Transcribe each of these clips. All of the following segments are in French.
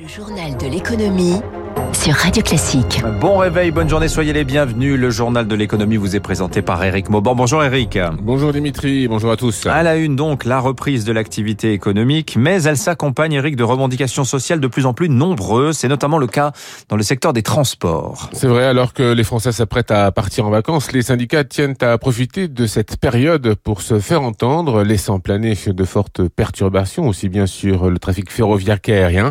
Le journal de l'économie sur Radio Classique. Bon réveil, bonne journée, soyez les bienvenus. Le journal de l'économie vous est présenté par Eric Mauban. Bonjour Eric. Bonjour Dimitri, bonjour à tous. À la une donc, la reprise de l'activité économique, mais elle s'accompagne Eric de revendications sociales de plus en plus nombreuses. C'est notamment le cas dans le secteur des transports. C'est vrai, alors que les Français s'apprêtent à partir en vacances, les syndicats tiennent à profiter de cette période pour se faire entendre, laissant planer de fortes perturbations, aussi bien sur le trafic ferroviaire qu'aérien.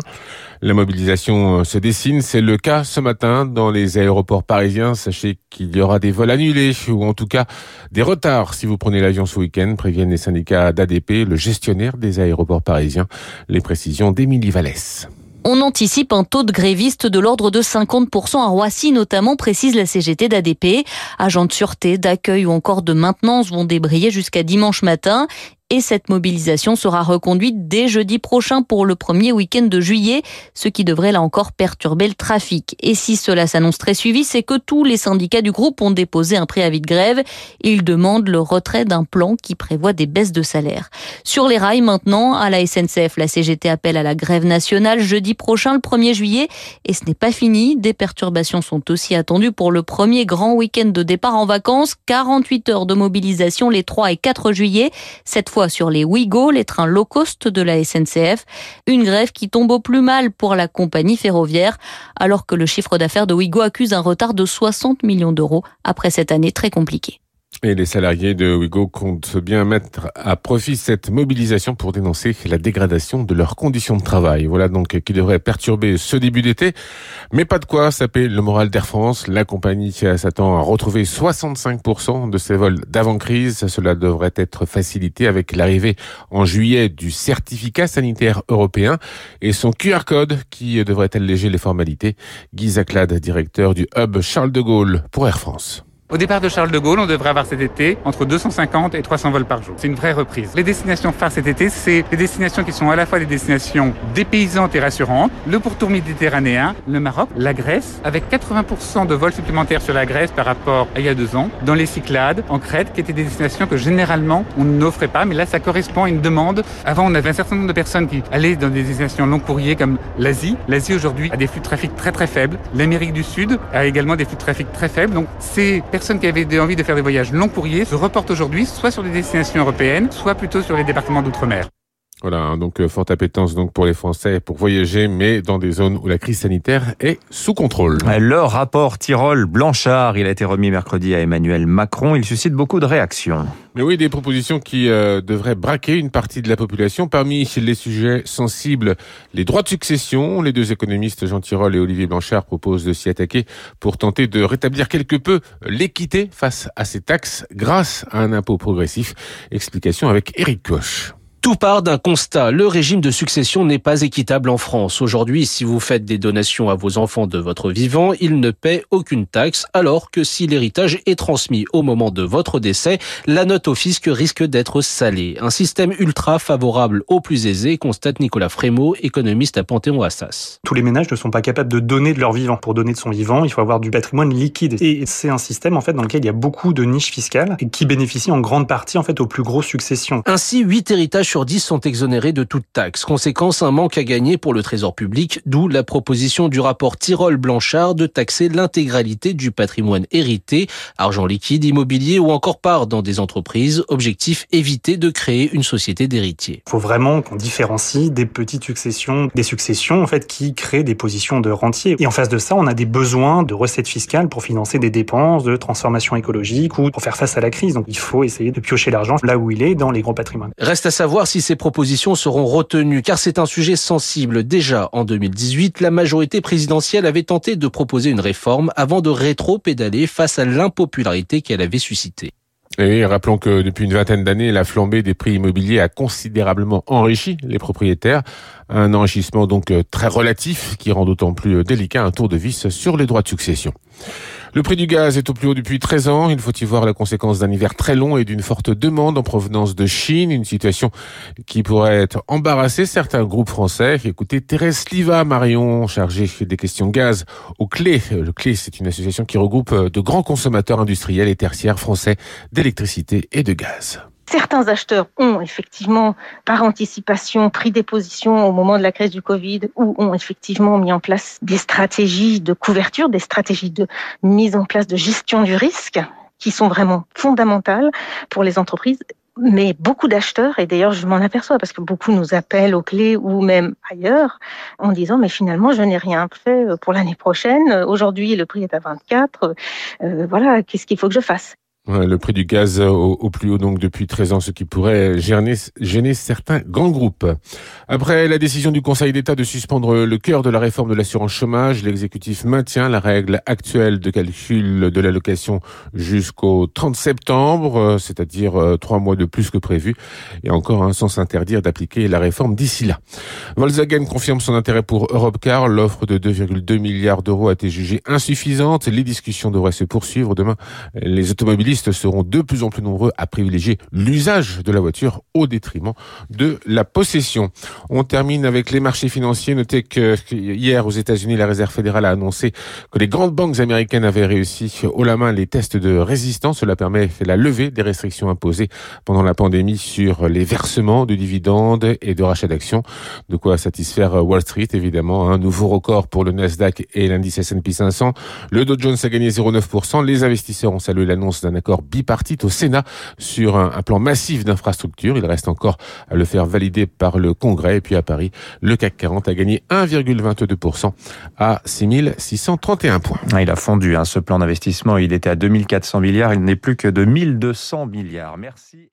La mobilisation se dessine, c'est le cas ce matin dans les aéroports parisiens. Sachez qu'il y aura des vols annulés ou en tout cas des retards si vous prenez l'avion ce week-end, préviennent les syndicats d'ADP, le gestionnaire des aéroports parisiens. Les précisions d'Émilie Vallès. On anticipe un taux de grévistes de l'ordre de 50% à Roissy, notamment, précise la CGT d'ADP. Agents de sûreté, d'accueil ou encore de maintenance vont débrayer jusqu'à dimanche matin et cette mobilisation sera reconduite dès jeudi prochain pour le premier week-end de juillet, ce qui devrait là encore perturber le trafic. Et si cela s'annonce très suivi, c'est que tous les syndicats du groupe ont déposé un préavis de grève. Ils demandent le retrait d'un plan qui prévoit des baisses de salaire. Sur les rails maintenant, à la SNCF, la CGT appelle à la grève nationale jeudi prochain, le 1er juillet. Et ce n'est pas fini. Des perturbations sont aussi attendues pour le premier grand week-end de départ en vacances. 48 heures de mobilisation les 3 et 4 juillet. Cette fois sur les Ouigo, les trains low cost de la SNCF. Une grève qui tombe au plus mal pour la compagnie ferroviaire, alors que le chiffre d'affaires de Ouigo accuse un retard de 60 millions d'euros après cette année très compliquée. Et les salariés de Ouigo comptent bien mettre à profit cette mobilisation pour dénoncer la dégradation de leurs conditions de travail. Voilà donc qui devrait perturber ce début d'été. Mais pas de quoi saper le moral d'Air France. La compagnie s'attend à retrouver 65% de ses vols d'avant-crise. Cela devrait être facilité avec l'arrivée en juillet du certificat sanitaire européen et son QR code qui devrait alléger les formalités. Guy Zaclade, directeur du hub Charles de Gaulle pour Air France. Au départ de Charles de Gaulle, on devrait avoir cet été entre 250 et 300 vols par jour. C'est une vraie reprise. Les destinations phares cet été, c'est des destinations qui sont à la fois des destinations dépaysantes et rassurantes. Le pourtour méditerranéen, le Maroc, la Grèce, avec 80% de vols supplémentaires sur la Grèce par rapport à il y a deux ans. Dans les Cyclades, en Crète, qui étaient des destinations que généralement on n'offrait pas, mais là ça correspond à une demande. Avant, on avait un certain nombre de personnes qui allaient dans des destinations long courrier comme l'Asie. L'Asie aujourd'hui a des flux de trafic très très faibles. L'Amérique du Sud a également des flux de trafic très faibles. Donc ces qui avaient envie de faire des voyages long courriers se reportent aujourd'hui soit sur des destinations européennes, soit plutôt sur les départements d'outre-mer. Voilà, hein, donc euh, forte appétence donc pour les Français pour voyager, mais dans des zones où la crise sanitaire est sous contrôle. Le rapport Tyrol-Blanchard, il a été remis mercredi à Emmanuel Macron. Il suscite beaucoup de réactions. Mais oui, des propositions qui euh, devraient braquer une partie de la population. Parmi les sujets sensibles, les droits de succession. Les deux économistes Jean Tirole et Olivier Blanchard proposent de s'y attaquer pour tenter de rétablir quelque peu l'équité face à ces taxes grâce à un impôt progressif. Explication avec Éric Coche. Tout part d'un constat. Le régime de succession n'est pas équitable en France. Aujourd'hui, si vous faites des donations à vos enfants de votre vivant, ils ne paient aucune taxe, alors que si l'héritage est transmis au moment de votre décès, la note au fisc risque d'être salée. Un système ultra favorable aux plus aisés, constate Nicolas Frémaux, économiste à Panthéon-Assas. Tous les ménages ne sont pas capables de donner de leur vivant. Pour donner de son vivant, il faut avoir du patrimoine liquide. Et c'est un système, en fait, dans lequel il y a beaucoup de niches fiscales et qui bénéficient en grande partie, en fait, aux plus grosses successions. Ainsi, 8 héritages sur 10 sont exonérés de toute taxe. Conséquence, un manque à gagner pour le trésor public, d'où la proposition du rapport Tirol-Blanchard de taxer l'intégralité du patrimoine hérité, argent liquide, immobilier ou encore part dans des entreprises. Objectif, éviter de créer une société d'héritiers. Il faut vraiment qu'on différencie des petites successions, des successions en fait qui créent des positions de rentier. Et en face de ça, on a des besoins de recettes fiscales pour financer des dépenses de transformation écologique ou pour faire face à la crise. Donc il faut essayer de piocher l'argent là où il est dans les gros patrimoines. Reste à savoir si ces propositions seront retenues, car c'est un sujet sensible. Déjà, en 2018, la majorité présidentielle avait tenté de proposer une réforme avant de rétro-pédaler face à l'impopularité qu'elle avait suscitée. Et rappelons que depuis une vingtaine d'années, la flambée des prix immobiliers a considérablement enrichi les propriétaires. Un enrichissement donc très relatif qui rend d'autant plus délicat un tour de vis sur les droits de succession. Le prix du gaz est au plus haut depuis 13 ans. Il faut y voir la conséquence d'un hiver très long et d'une forte demande en provenance de Chine. Une situation qui pourrait être embarrasser certains groupes français. Écoutez, Thérèse Liva Marion, chargée des questions gaz au CLé. Le CLé, c'est une association qui regroupe de grands consommateurs industriels et tertiaires français d'électricité et de gaz. Certains acheteurs ont effectivement, par anticipation, pris des positions au moment de la crise du Covid ou ont effectivement mis en place des stratégies de couverture, des stratégies de mise en place de gestion du risque qui sont vraiment fondamentales pour les entreprises mais beaucoup d'acheteurs, et d'ailleurs je m'en aperçois parce que beaucoup nous appellent aux clés ou même ailleurs en disant mais finalement je n'ai rien fait pour l'année prochaine, aujourd'hui le prix est à 24, euh, voilà, qu'est-ce qu'il faut que je fasse? Le prix du gaz au, plus haut donc depuis 13 ans, ce qui pourrait gêner, certains grands groupes. Après la décision du Conseil d'État de suspendre le cœur de la réforme de l'assurance chômage, l'exécutif maintient la règle actuelle de calcul de l'allocation jusqu'au 30 septembre, c'est-à-dire euh, trois mois de plus que prévu, et encore hein, sans s'interdire d'appliquer la réforme d'ici là. Volkswagen confirme son intérêt pour Europcar. L'offre de 2,2 milliards d'euros a été jugée insuffisante. Les discussions devraient se poursuivre demain. Les automobilistes seront de plus en plus nombreux à privilégier l'usage de la voiture au détriment de la possession. On termine avec les marchés financiers. Notez que hier aux États-Unis, la Réserve fédérale a annoncé que les grandes banques américaines avaient réussi haut la main les tests de résistance. Cela permet la levée des restrictions imposées pendant la pandémie sur les versements de dividendes et de rachats d'actions. De quoi satisfaire Wall Street, évidemment. Un nouveau record pour le Nasdaq et l'indice S&P 500. Le Dow Jones a gagné 0,9%. Les investisseurs ont salué l'annonce d'un bipartite au Sénat sur un, plan massif d'infrastructures. Il reste encore à le faire valider par le Congrès. Et puis à Paris, le CAC 40 a gagné 1,22% à 6631 points. Ah, il a fondu hein, ce plan d'investissement. Il était à 2400 milliards. Il n'est plus que de 1200 milliards. Merci.